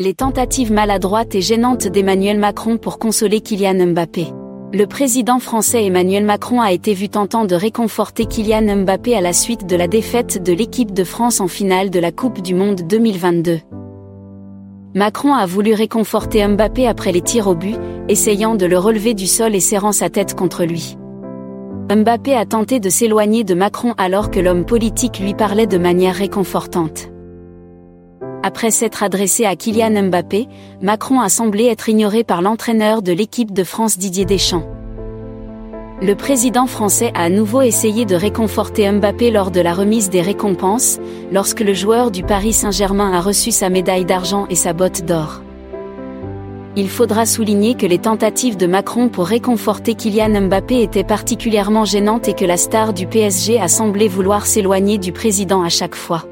Les tentatives maladroites et gênantes d'Emmanuel Macron pour consoler Kylian Mbappé. Le président français Emmanuel Macron a été vu tentant de réconforter Kylian Mbappé à la suite de la défaite de l'équipe de France en finale de la Coupe du Monde 2022. Macron a voulu réconforter Mbappé après les tirs au but, essayant de le relever du sol et serrant sa tête contre lui. Mbappé a tenté de s'éloigner de Macron alors que l'homme politique lui parlait de manière réconfortante. Après s'être adressé à Kylian Mbappé, Macron a semblé être ignoré par l'entraîneur de l'équipe de France Didier Deschamps. Le président français a à nouveau essayé de réconforter Mbappé lors de la remise des récompenses, lorsque le joueur du Paris Saint-Germain a reçu sa médaille d'argent et sa botte d'or. Il faudra souligner que les tentatives de Macron pour réconforter Kylian Mbappé étaient particulièrement gênantes et que la star du PSG a semblé vouloir s'éloigner du président à chaque fois.